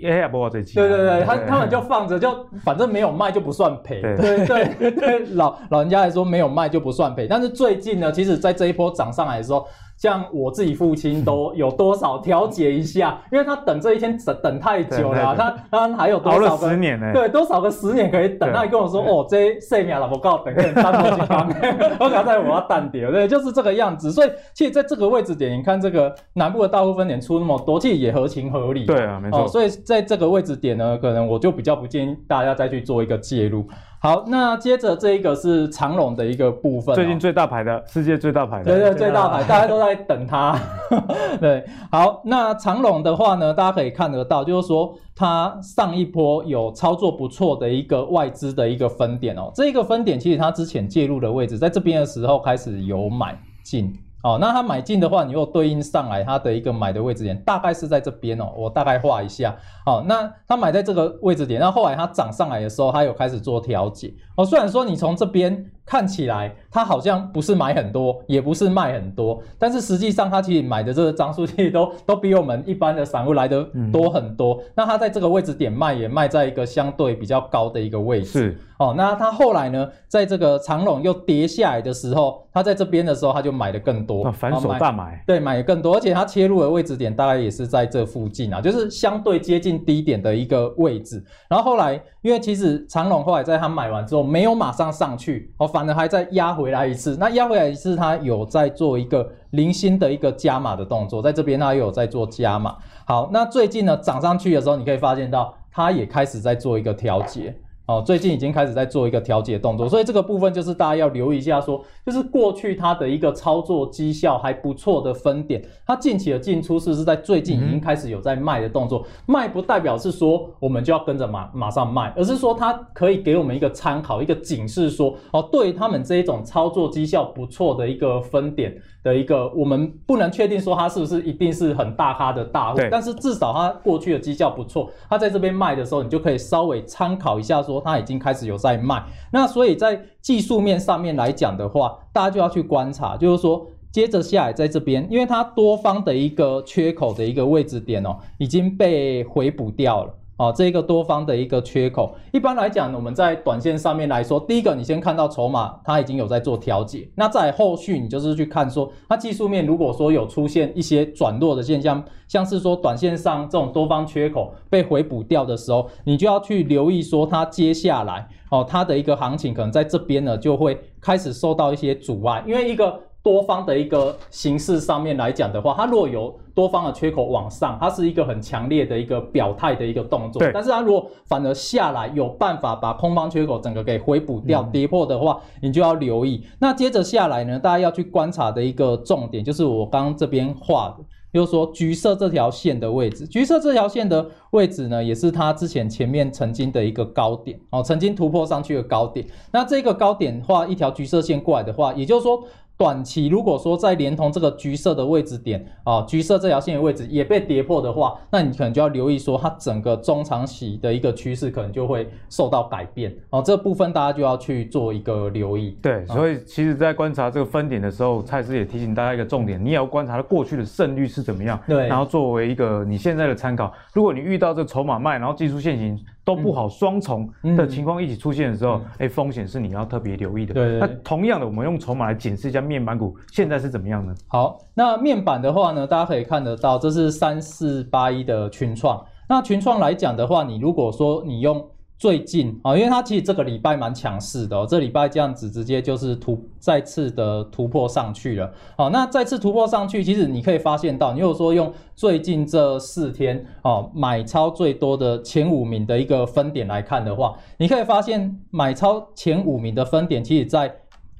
嘿，不我这期。对对对，他他们就放着，就反正没有卖就不算赔。对对对，老老人家来说没有卖就不算赔。但是最近呢，其实在这一波涨上来的时候。像我自己父亲都有多少调节一下，因为他等这一天等等太久了，他他还有多少个十年呢？对，多少个十年可以等？他还跟我说哦，这生命了，我告等个人三多几方，我刚才我要淡掉，对，就是这个样子。所以其实在这个位置点，你看这个南部的大部分点出那么多，其实也合情合理。对啊，没错。所以在这个位置点呢，可能我就比较不建议大家再去做一个介入。好，那接着这一个是长龙的一个部分，最近最大牌的，世界最大牌的，对对，最大牌，大家都在等它。对，好，那长龙的话呢，大家可以看得到，就是说它上一波有操作不错的一个外资的一个分点哦，这一个分点其实它之前介入的位置，在这边的时候开始有买进。哦，那它买进的话，你又对应上来它的一个买的位置点，大概是在这边哦。我大概画一下。好，那它买在这个位置点，那后来它涨上来的时候，它有开始做调节。哦，虽然说你从这边看起来，它好像不是买很多，也不是卖很多，但是实际上它其实买的这个张数其实都都比我们一般的散户来的多很多。嗯、那它在这个位置点卖，也卖在一个相对比较高的一个位置。是。哦，那它后来呢，在这个长龙又跌下来的时候，它在这边的时候，它就买的更多，反手大买。买对，买的更多，而且它切入的位置点大概也是在这附近啊，就是相对接近低点的一个位置。然后后来，因为其实长龙后来在它买完之后，没有马上上去，哦，反而还再压回来一次。那压回来一次，它有在做一个零星的一个加码的动作，在这边它有在做加码。好，那最近呢涨上去的时候，你可以发现到它也开始在做一个调节。哦，最近已经开始在做一个调节动作，所以这个部分就是大家要留意一下说，说就是过去它的一个操作绩效还不错的分点，它近期的进出是不是在最近已经开始有在卖的动作，嗯、卖不代表是说我们就要跟着马马上卖，而是说它可以给我们一个参考，一个警示说，说哦，对于他们这一种操作绩效不错的一个分点的一个，我们不能确定说它是不是一定是很大咖的大户，但是至少它过去的绩效不错，它在这边卖的时候，你就可以稍微参考一下说。它已经开始有在卖，那所以在技术面上面来讲的话，大家就要去观察，就是说接着下来在这边，因为它多方的一个缺口的一个位置点哦，已经被回补掉了。哦，这个多方的一个缺口，一般来讲，我们在短线上面来说，第一个你先看到筹码它已经有在做调节，那在后续你就是去看说，它技术面如果说有出现一些转弱的现象，像是说短线上这种多方缺口被回补掉的时候，你就要去留意说它接下来哦，它的一个行情可能在这边呢就会开始受到一些阻碍，因为一个。多方的一个形式上面来讲的话，它若有多方的缺口往上，它是一个很强烈的一个表态的一个动作。对。但是它如果反而下来，有办法把空方缺口整个给回补掉、跌破的话，你就要留意。那接着下来呢，大家要去观察的一个重点，就是我刚刚这边画的，就是说橘色这条线的位置。橘色这条线的位置呢，也是它之前前面曾经的一个高点哦，曾经突破上去的高点。那这个高点画一条橘色线过来的话，也就是说。短期如果说再连同这个橘色的位置点啊，橘色这条线的位置也被跌破的话，那你可能就要留意说，它整个中长期的一个趋势可能就会受到改变哦。这部分大家就要去做一个留意。对，所以其实，在观察这个分点的时候，蔡司也提醒大家一个重点，你也要观察它过去的胜率是怎么样，对，然后作为一个你现在的参考。如果你遇到这个筹码卖，然后技术线型。都不好，双重的情况一起出现的时候，哎、嗯，风险是你要特别留意的。对，那同样的，我们用筹码来检视一下面板股现在是怎么样呢？好，那面板的话呢，大家可以看得到，这是三四八一的群创。那群创来讲的话，你如果说你用。最近啊，因为它其实这个礼拜蛮强势的哦，这礼拜这样子直接就是突再次的突破上去了。好，那再次突破上去，其实你可以发现到，你如果说用最近这四天哦买超最多的前五名的一个分点来看的话，你可以发现买超前五名的分点，其实在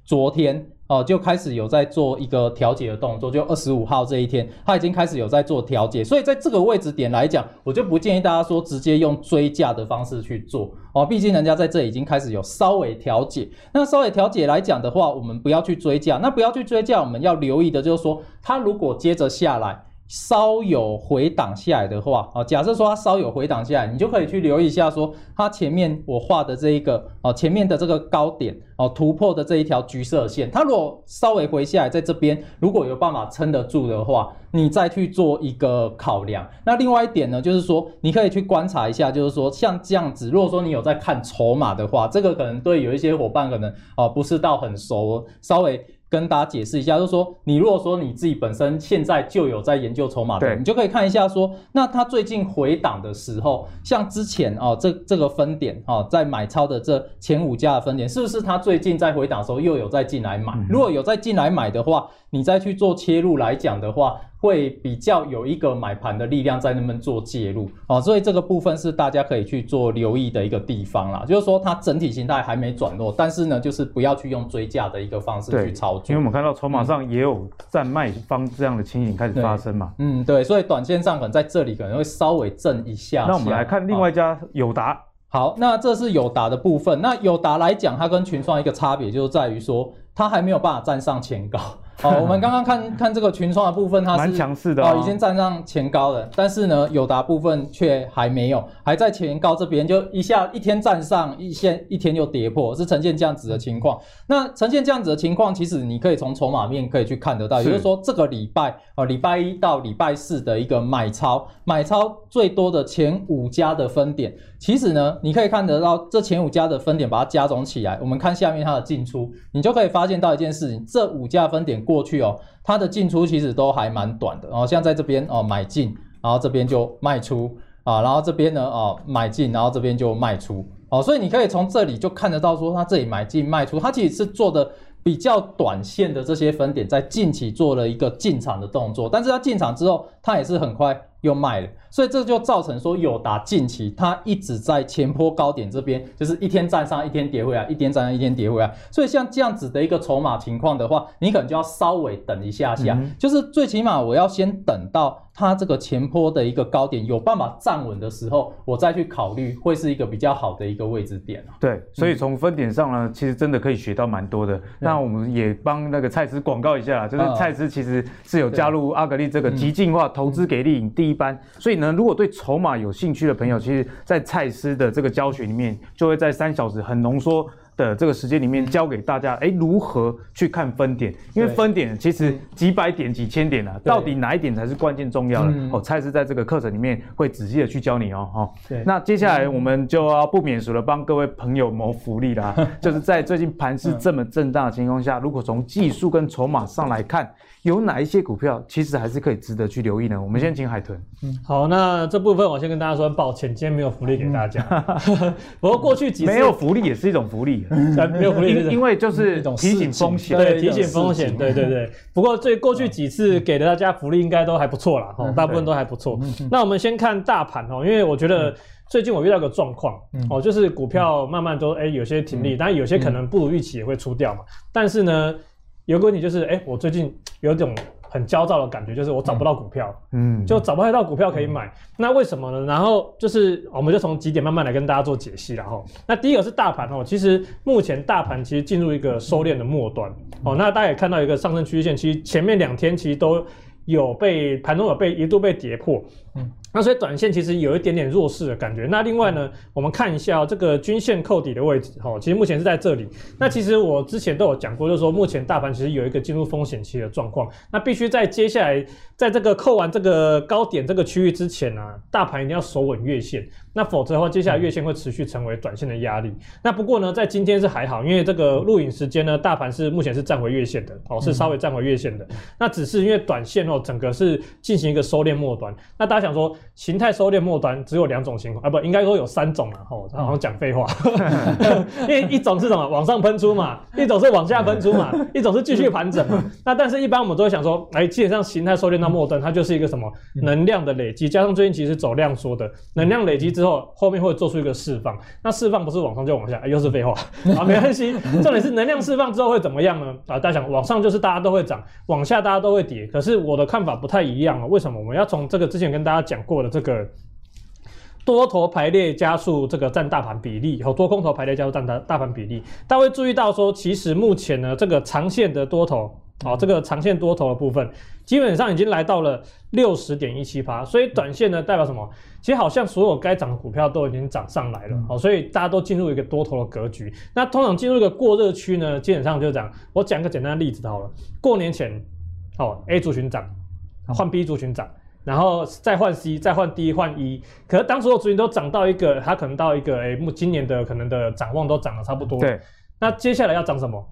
昨天。哦，就开始有在做一个调节的动作，就二十五号这一天，它已经开始有在做调节，所以在这个位置点来讲，我就不建议大家说直接用追价的方式去做。哦，毕竟人家在这已经开始有稍微调节，那稍微调节来讲的话，我们不要去追价，那不要去追价，我们要留意的就是说，它如果接着下来。稍有回档下来的话，啊，假设说它稍有回档下来，你就可以去留意一下，说它前面我画的这一个，哦，前面的这个高点，哦，突破的这一条橘色线，它如果稍微回下来，在这边如果有办法撑得住的话，你再去做一个考量。那另外一点呢，就是说你可以去观察一下，就是说像这样子，如果说你有在看筹码的话，这个可能对有一些伙伴可能哦不是到很熟，稍微。跟大家解释一下，就是说，你如果说你自己本身现在就有在研究筹码的，你就可以看一下说，那它最近回档的时候，像之前哦，这这个分点哦，在买超的这前五家的分点，是不是它最近在回档的时候又有在进来买？嗯、如果有再进来买的话，你再去做切入来讲的话。会比较有一个买盘的力量在那边做介入啊，所以这个部分是大家可以去做留意的一个地方啦。就是说它整体形态还没转弱，但是呢，就是不要去用追价的一个方式去操作。因为我们看到筹码上也有站卖方这样的情形开始发生嘛。嗯，对，所以短线上可能在这里可能会稍微震一下，下。那我们来看另外一家友达。好，那这是友达的部分。那友达来讲，它跟群创一个差别就是在于说，它还没有办法站上前高。哦，我们刚刚看看这个群创的部分，它是蛮强势的哦，哦，已经站上前高了。但是呢，友达部分却还没有，还在前高这边，就一下一天站上，一线一天又跌破，是呈现这样子的情况。那呈现这样子的情况，其实你可以从筹码面可以去看得到，也就是说这个礼拜哦，礼拜一到礼拜四的一个买超，买超最多的前五家的分点，其实呢，你可以看得到这前五家的分点把它加总起来，我们看下面它的进出，你就可以发现见到一件事情，这五家分点。过去哦，它的进出其实都还蛮短的哦，像在这边哦买进，然后这边就卖出啊，然后这边呢哦买进，然后这边就卖出哦，所以你可以从这里就看得到说，它这里买进卖出，它其实是做的比较短线的这些分点，在近期做了一个进场的动作，但是它进场之后，它也是很快。又卖了，所以这就造成说友达近期它一直在前坡高点这边，就是一天站上一天跌回来，一天站上一天跌回来。所以像这样子的一个筹码情况的话，你可能就要稍微等一下下，嗯、就是最起码我要先等到它这个前坡的一个高点有办法站稳的时候，我再去考虑会是一个比较好的一个位置点。对，所以从分点上呢，嗯、其实真的可以学到蛮多的。那我们也帮那个蔡司广告一下，就是蔡司其实是有加入阿格力这个极进化投资给力影第一般，所以呢，如果对筹码有兴趣的朋友，其实，在蔡司的这个教学里面，就会在三小时很浓缩的这个时间里面教给大家，哎，如何去看分点？因为分点其实几百点、几千点啊，到底哪一点才是关键重要的？哦，蔡司在这个课程里面会仔细的去教你哦，哈。对。那接下来我们就要不免俗的帮各位朋友谋福利啦，就是在最近盘势这么震荡的情况下，如果从技术跟筹码上来看。有哪一些股票其实还是可以值得去留意呢？我们先请海豚。嗯，好，那这部分我先跟大家说抱歉，今天没有福利给大家。不过过去几次 没有福利也是一种福利，没有福利，因为就是提醒风险，对，提醒风险，对 对对。不过最过去几次给的大家福利应该都还不错啦，哈，大部分都还不错。那我们先看大盘哦，因为我觉得最近我遇到个状况哦，就是股票慢慢都哎有些停利，当然有些可能不如预期也会出掉嘛，但是呢。有个问题就是，哎、欸，我最近有一种很焦躁的感觉，就是我找不到股票，嗯，就找不太到股票可以买。嗯、那为什么呢？然后就是，我们就从几点慢慢来跟大家做解析。然后，那第一个是大盘哦，其实目前大盘其实进入一个收敛的末端哦。那大家也看到一个上升趋势线，其实前面两天其实都有被盘中有被一度被跌破，嗯。那所以短线其实有一点点弱势的感觉。那另外呢，我们看一下这个均线扣底的位置，哈，其实目前是在这里。那其实我之前都有讲过，就是说目前大盘其实有一个进入风险期的状况。那必须在接下来，在这个扣完这个高点这个区域之前呢，大盘一定要守稳月线。那否则的话，接下来月线会持续成为短线的压力。那不过呢，在今天是还好，因为这个录影时间呢，大盘是目前是站回月线的，哦，是稍微站回月线的。那只是因为短线哦，整个是进行一个收敛末端。那大家想说，形态收敛末端只有两种情况啊，不应该说有三种了吼，他好像讲废话，因为一种是什么往上喷出嘛，一种是往下喷出嘛，一种是继续盘整嘛。那但是一般我们都会想说，哎，基本上形态收敛到末端，它就是一个什么能量的累积，加上最近其实走量缩的能量累积之后，后面会做出一个释放。那释放不是往上就往下，哎，又是废话啊，没关系。重点是能量释放之后会怎么样呢？啊，大家想往上就是大家都会涨，往下大家都会跌。可是我的看法不太一样啊，为什么？我们要从这个之前跟大家讲过的这个多头排列加速这个占大盘比例和多空头排列加速占大大盘比例，大家会注意到说，其实目前呢这个长线的多头。好，这个长线多头的部分基本上已经来到了六十点一七八，所以短线呢代表什么？其实好像所有该涨的股票都已经涨上来了，好，所以大家都进入一个多头的格局。那通常进入一个过热区呢，基本上就这样。我讲个简单的例子好了，过年前，哦，A 族群涨，换 B 族群涨，然后再换 C，再换 D，换 E。可是当所有族群都涨到一个，它可能到一个，哎，目今年的可能的展望都涨得差不多。对，那接下来要涨什么？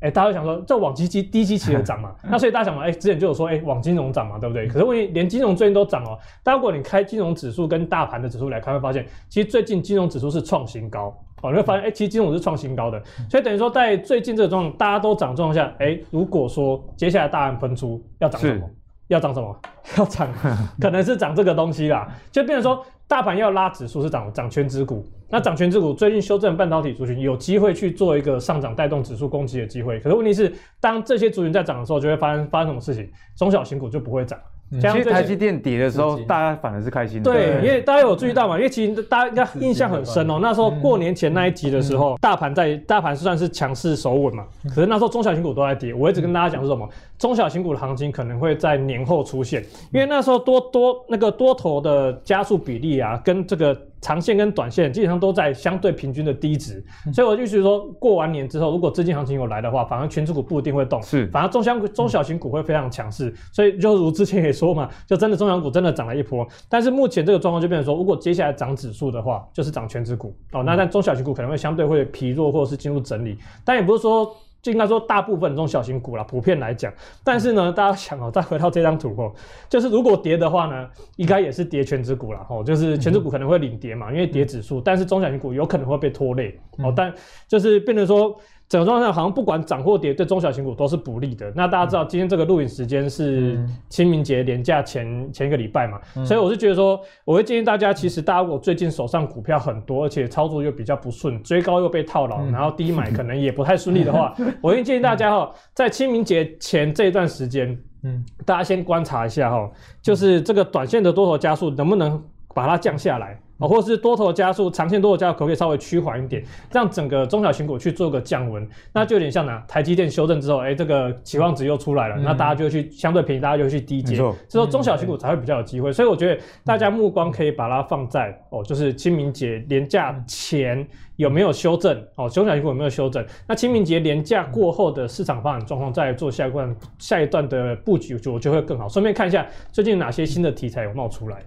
哎，大家会想说，这往基基低基期的 涨嘛？那所以大家想嘛，哎，之前就有说，哎，往金融涨嘛，对不对？可是问题连金融最近都涨哦。但如果你开金融指数跟大盘的指数来看，会发现，其实最近金融指数是创新高哦。你会发现，哎，其实金融是创新高的。所以等于说，在最近这个状况，大家都涨状况下，哎，如果说接下来大盘喷出要涨什么？要涨什么？要涨，可能是涨这个东西啦。就变成说，大盘要拉指数是涨涨全指股。那涨全指股最近修正半导体族群有机会去做一个上涨带动指数攻击的机会，可是问题是，当这些族群在涨的时候，就会发生发生什么事情？中小型股就不会涨。其实台积电跌的时候，大家反而是开心的。对，因为大家有注意到嘛？因为其实大家应该印象很深哦。那时候过年前那一集的时候，大盘在大盘算是强势守稳嘛。可是那时候中小型股都在跌。我一直跟大家讲是什么？中小型股的行情可能会在年后出现，因为那时候多多那个多头的加速比例啊，跟这个。长线跟短线基本上都在相对平均的低值，所以我就觉得说，过完年之后，如果资金行情有来的话，反而权值股不一定会动，是，反而中小中小型股会非常强势。所以就如之前也说嘛，就真的中小股真的涨了一波。但是目前这个状况就变成说，如果接下来涨指数的话，就是涨权值股哦，那但中小型股可能会相对会疲弱或者是进入整理，但也不是说。就应该说，大部分中小型股啦，普遍来讲。但是呢，大家想哦，再回到这张图哦，就是如果跌的话呢，应该也是跌全指股啦。哦，就是全指股可能会领跌嘛，因为跌指数，但是中小型股有可能会被拖累哦。但就是变成说。整个状况下好像不管涨或跌，对中小型股都是不利的。那大家知道今天这个录影时间是清明节连假前前一个礼拜嘛，所以我是觉得说，我会建议大家，其实大家如果最近手上股票很多，而且操作又比较不顺，追高又被套牢，然后低买可能也不太顺利的话，我会建议大家哈，在清明节前这一段时间，嗯，大家先观察一下哈，就是这个短线的多头加速能不能把它降下来。啊，或者是多头加速，长线多头加速可不可以稍微趋缓一点，让整个中小型股去做个降温，那就有点像呢，台积电修正之后，哎、欸，这个期望值又出来了，嗯、那大家就去相对便宜，大家就去低接，所以说中小型股才会比较有机会。所以我觉得大家目光可以把它放在哦，就是清明节连假前有没有修正哦，中小型股有没有修正？那清明节连假过后的市场发展状况，再做下一段下一段的布局，就我觉得会更好。顺便看一下最近哪些新的题材有冒出来。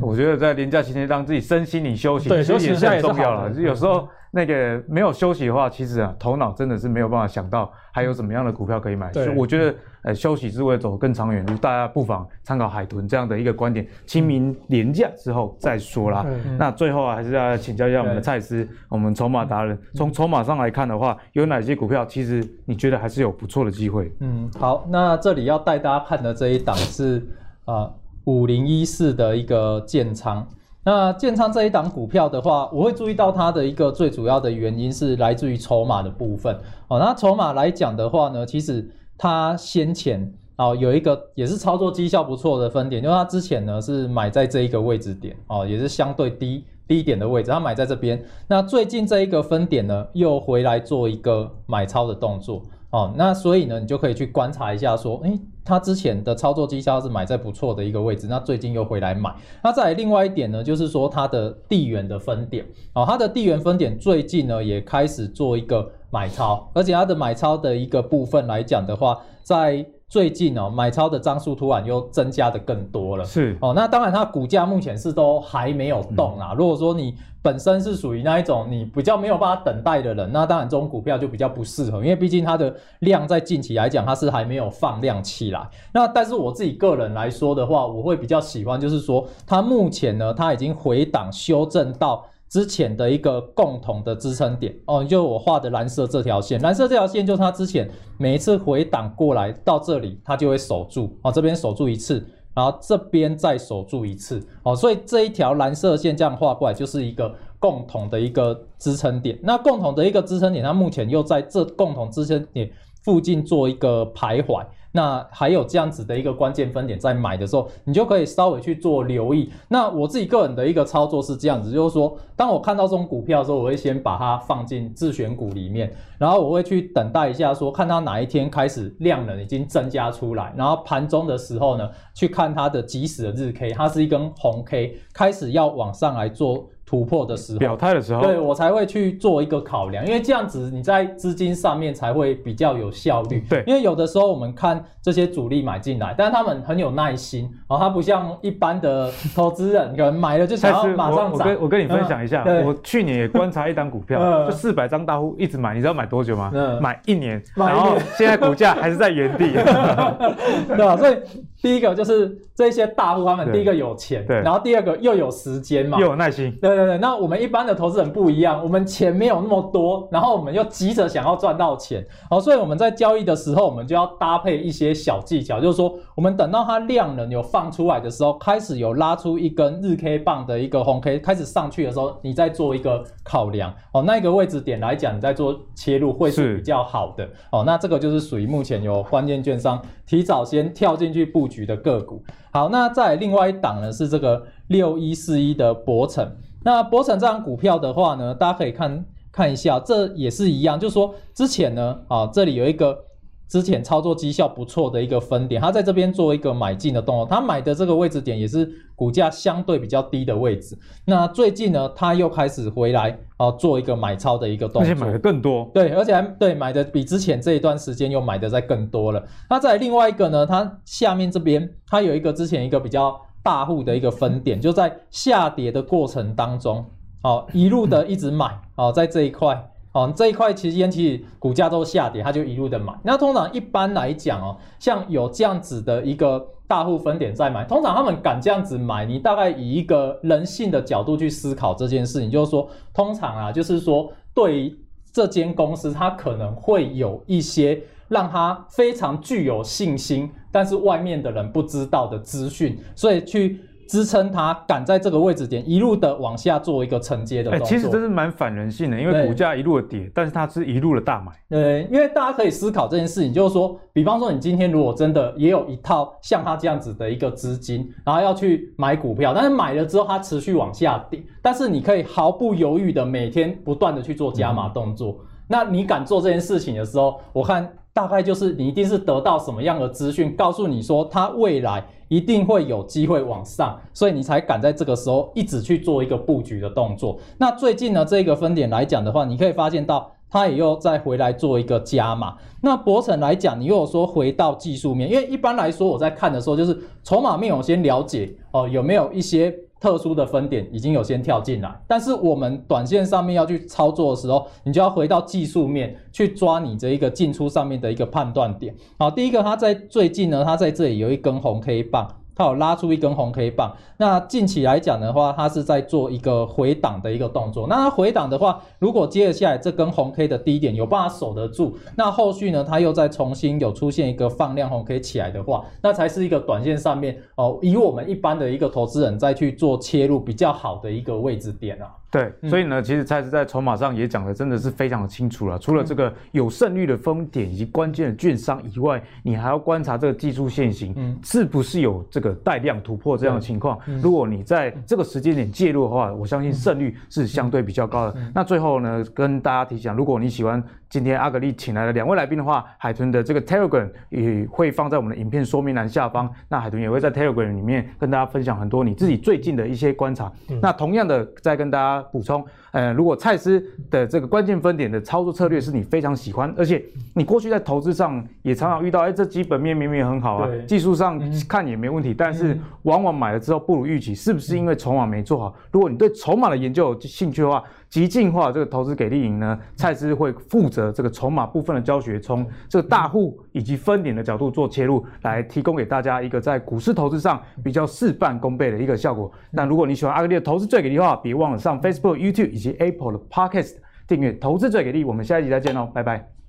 我觉得在连假期间让自己身心里休息，对，休息也是很重要了。有时候那个没有休息的话，其实啊，头脑真的是没有办法想到还有什么样的股票可以买。所以我觉得，呃，休息是为了走更长远路，大家不妨参考海豚这样的一个观点。清明连假之后再说啦。那最后啊，还是要请教一下我们的蔡司，我们筹码达人，从筹码上来看的话，有哪些股票其实你觉得还是有不错的机会？嗯，好，那这里要带大家看的这一档是啊。呃五零一四的一个建仓，那建仓这一档股票的话，我会注意到它的一个最主要的原因是来自于筹码的部分哦。那筹码来讲的话呢，其实它先前哦有一个也是操作绩效不错的分点，因为它之前呢是买在这一个位置点哦，也是相对低低点的位置，它买在这边。那最近这一个分点呢，又回来做一个买超的动作。哦，那所以呢，你就可以去观察一下，说，诶，他之前的操作绩效是买在不错的一个位置，那最近又回来买。那再另外一点呢，就是说它的地缘的分点，哦，它的地缘分点最近呢也开始做一个买超，而且它的买超的一个部分来讲的话，在最近哦，买超的张数突然又增加的更多了。是哦，那当然它股价目前是都还没有动啊。嗯、如果说你本身是属于那一种你比较没有办法等待的人，那当然这种股票就比较不适合，因为毕竟它的量在近期来讲它是还没有放量起来。那但是我自己个人来说的话，我会比较喜欢就是说它目前呢，它已经回档修正到。之前的一个共同的支撑点哦，就我画的蓝色这条线，蓝色这条线就是它之前每一次回档过来到这里，它就会守住哦，这边守住一次，然后这边再守住一次哦，所以这一条蓝色线这样画过来就是一个共同的一个支撑点。那共同的一个支撑点，它目前又在这共同支撑点附近做一个徘徊。那还有这样子的一个关键分点，在买的时候，你就可以稍微去做留意。那我自己个人的一个操作是这样子，就是说，当我看到这种股票的时候，我会先把它放进自选股里面，然后我会去等待一下，说看它哪一天开始量能已经增加出来，然后盘中的时候呢，去看它的即时的日 K，它是一根红 K，开始要往上来做。突破的时候，表态的时候，对我才会去做一个考量，因为这样子你在资金上面才会比较有效率。对，因为有的时候我们看这些主力买进来，但是他们很有耐心，然哦，他不像一般的投资人，可能买了就想要马上涨。我跟我跟你分享一下，嗯、我去年也观察一档股票，嗯、就四百张大户一直买，你知道买多久吗？嗯、买一年，然后现在股价还是在原地，对吧？所以。第一个就是这些大户，他们第一个有钱，对，然后第二个又有时间嘛，又有耐心，对对对。那我们一般的投资人不一样，我们钱没有那么多，然后我们又急着想要赚到钱，好，所以我们在交易的时候，我们就要搭配一些小技巧，就是说，我们等到它量能有放出来的时候，开始有拉出一根日 K 棒的一个红 K 开始上去的时候，你再做一个考量，哦，那个位置点来讲，你再做切入会是比较好的，哦，那这个就是属于目前有关键券商提早先跳进去布局的个股，好，那再另外一档呢是这个六一四一的博成。那博成这张股票的话呢，大家可以看看一下，这也是一样，就是说之前呢，啊，这里有一个。之前操作绩效不错的一个分点，他在这边做一个买进的动作，他买的这个位置点也是股价相对比较低的位置。那最近呢，他又开始回来啊，做一个买超的一个动作，而且买的更多。对，而且还对买的比之前这一段时间又买的再更多了。那在另外一个呢，它下面这边它有一个之前一个比较大户的一个分点，就在下跌的过程当中，哦，一路的一直买哦，在这一块。哦，这一块期间其实股价都下跌，它就一路的买。那通常一般来讲哦，像有这样子的一个大户分点在买，通常他们敢这样子买，你大概以一个人性的角度去思考这件事情，就是说，通常啊，就是说对于这间公司，它可能会有一些让它非常具有信心，但是外面的人不知道的资讯，所以去。支撑它敢在这个位置点一路的往下做一个承接的动作，欸、其实这是蛮反人性的，因为股价一路的跌，但是它是一路的大买。对，因为大家可以思考这件事情，就是说，比方说你今天如果真的也有一套像它这样子的一个资金，然后要去买股票，但是买了之后它持续往下跌，但是你可以毫不犹豫的每天不断的去做加码动作，嗯、那你敢做这件事情的时候，我看大概就是你一定是得到什么样的资讯，告诉你说它未来。一定会有机会往上，所以你才敢在这个时候一直去做一个布局的动作。那最近呢，这个分点来讲的话，你可以发现到它也又再回来做一个加码。那博成来讲，你如果说回到技术面，因为一般来说我在看的时候，就是筹码面我先了解哦，有没有一些。特殊的分点已经有先跳进来，但是我们短线上面要去操作的时候，你就要回到技术面去抓你这一个进出上面的一个判断点。好，第一个它在最近呢，它在这里有一根红 K 棒。它有拉出一根红黑棒，那近期来讲的话，它是在做一个回档的一个动作。那它回档的话，如果接着下来这根红 K 的低点有办法守得住，那后续呢，它又再重新有出现一个放量红 K 起来的话，那才是一个短线上面哦，以我们一般的一个投资人再去做切入比较好的一个位置点啊。对，所以呢，其实蔡司在筹码上也讲的真的是非常的清楚了。除了这个有胜率的风点以及关键的券商以外，你还要观察这个技术线型是不是有这个带量突破这样的情况。如果你在这个时间点介入的话，我相信胜率是相对比较高的。那最后呢，跟大家提醒，如果你喜欢今天阿格力请来的两位来宾的话，海豚的这个 Telegram 也会放在我们的影片说明栏下方。那海豚也会在 Telegram 里面跟大家分享很多你自己最近的一些观察。那同样的，再跟大家。家补充，呃，如果蔡司的这个关键分点的操作策略是你非常喜欢，而且你过去在投资上也常常遇到，哎，这基本面明明很好啊，技术上看也没问题，但是往往买了之后不如预期，是不是因为筹码没做好？如果你对筹码的研究有兴趣的话，极进化这个投资给力营呢，蔡司会负责这个筹码部分的教学，从这个大户以及分点的角度做切入，来提供给大家一个在股市投资上比较事半功倍的一个效果。那如果你喜欢阿格力的投资最给力的话，别忘了上 Facebook、YouTube 以及 Apple 的 Podcast 订阅投资最给力。我们下一集再见喽，拜拜。